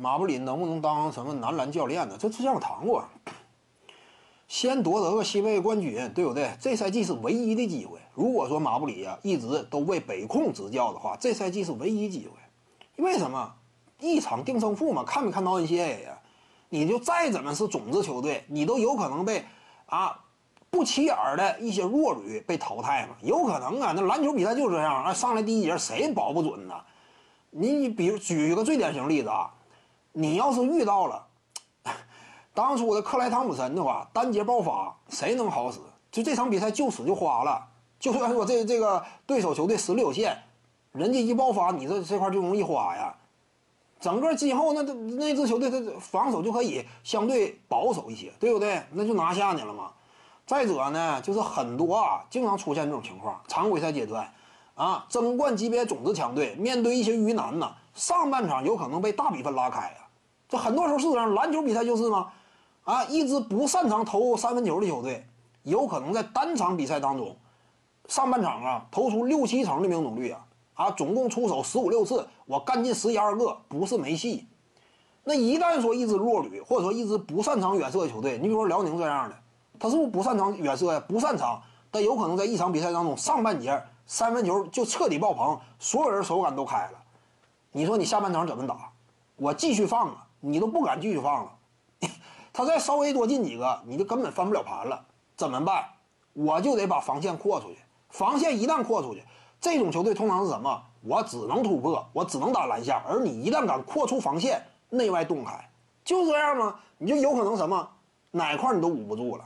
马布里能不能当什么男篮教练呢？这之前我谈过，先夺得个西北冠军，对不对？这赛季是唯一的机会。如果说马布里呀一直都为北控执教的话，这赛季是唯一机会。为什么？一场定胜负嘛，看没看到 NCAA 呀？你就再怎么是种子球队，你都有可能被啊不起眼的一些弱旅被淘汰嘛？有可能啊，那篮球比赛就这样啊，上来第一节谁保不准呢？你你比如举个最典型例子啊，你要是遇到了 当初的克莱汤普森的话，单节爆发，谁能好使？就这场比赛就此就花了。就算说这这个对手球队实力有限，人家一爆发，你这这块就容易花呀。整个今后那那支球队他防守就可以相对保守一些，对不对？那就拿下你了嘛。再者呢，就是很多啊，经常出现这种情况，常规赛阶段啊，争冠级别种子强队面对一些鱼腩呢，上半场有可能被大比分拉开啊。这很多时候是这样，篮球比赛就是吗？啊，一支不擅长投三分球的球队，有可能在单场比赛当中，上半场啊投出六七成的命中率啊。啊，总共出手十五六次，我干进十一二个，不是没戏。那一旦说一支弱旅，或者说一支不擅长远射的球队，你比如说辽宁这样的，他是不是不擅长远射呀？不擅长，但有可能在一场比赛当中，上半节三分球就彻底爆棚，所有人手感都开了。你说你下半场怎么打？我继续放啊，你都不敢继续放了。他再稍微多进几个，你就根本翻不了盘了。怎么办？我就得把防线扩出去。防线一旦扩出去。这种球队通常是什么？我只能突破，我只能打篮下，而你一旦敢扩出防线，内外洞开，就这样吗？你就有可能什么，哪块你都捂不住了。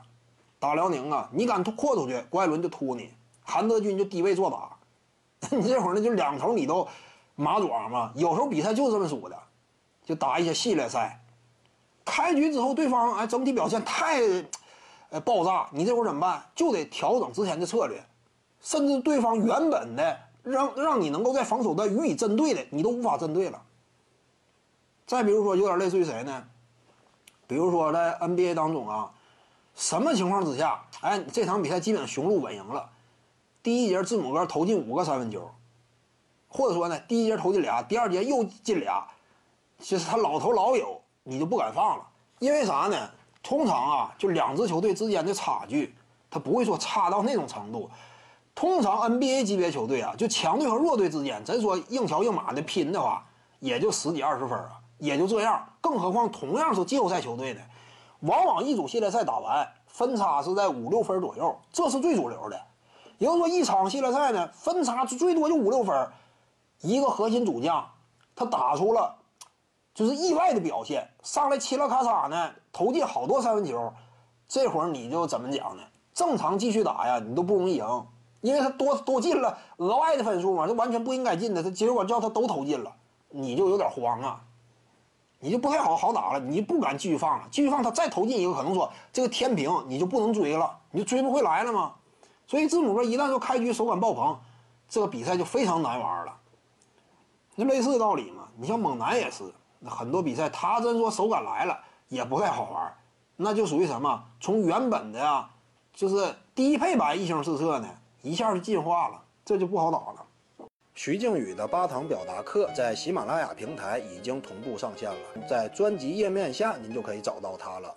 打辽宁啊，你敢扩出去，郭艾伦就突你，韩德君就低位做打，你这会儿呢就两头你都马爪嘛。有时候比赛就这么输的，就打一些系列赛，开局之后对方哎整体表现太，呃爆炸，你这会儿怎么办？就得调整之前的策略。甚至对方原本的让让你能够在防守端予以针对的，你都无法针对了。再比如说，有点类似于谁呢？比如说在 NBA 当中啊，什么情况之下，哎，这场比赛基本雄鹿稳赢了。第一节字母哥投进五个三分球，或者说呢，第一节投进俩，第二节又进俩，其实他老投老有，你就不敢放了。因为啥呢？通常啊，就两支球队之间的差距，他不会说差到那种程度。通常 NBA 级别球队啊，就强队和弱队之间，咱说硬桥硬马的拼的话，也就十几二十分啊，也就这样。更何况同样是季后赛球队呢，往往一组系列赛打完，分差是在五六分左右，这是最主流的。也就是说，一场系列赛呢，分差最多就五六分，一个核心主将他打出了就是意外的表现，上来嘁啦咔嚓呢，投进好多三分球，这会儿你就怎么讲呢？正常继续打呀，你都不容易赢。因为他多多进了额外的分数嘛，这完全不应该进的，他结果叫他都投进了，你就有点慌啊，你就不太好好打了，你就不敢继续放了，继续放他再投进一个，可能说这个天平你就不能追了，你就追不回来了嘛。所以字母哥一旦说开局手感爆棚，这个比赛就非常难玩了。那类似的道理嘛，你像猛男也是，很多比赛他真说手感来了也不太好玩，那就属于什么？从原本的呀，就是低配版一星四射呢。一下就进化了，这就不好打了。徐静宇的八堂表达课在喜马拉雅平台已经同步上线了，在专辑页面下您就可以找到它了。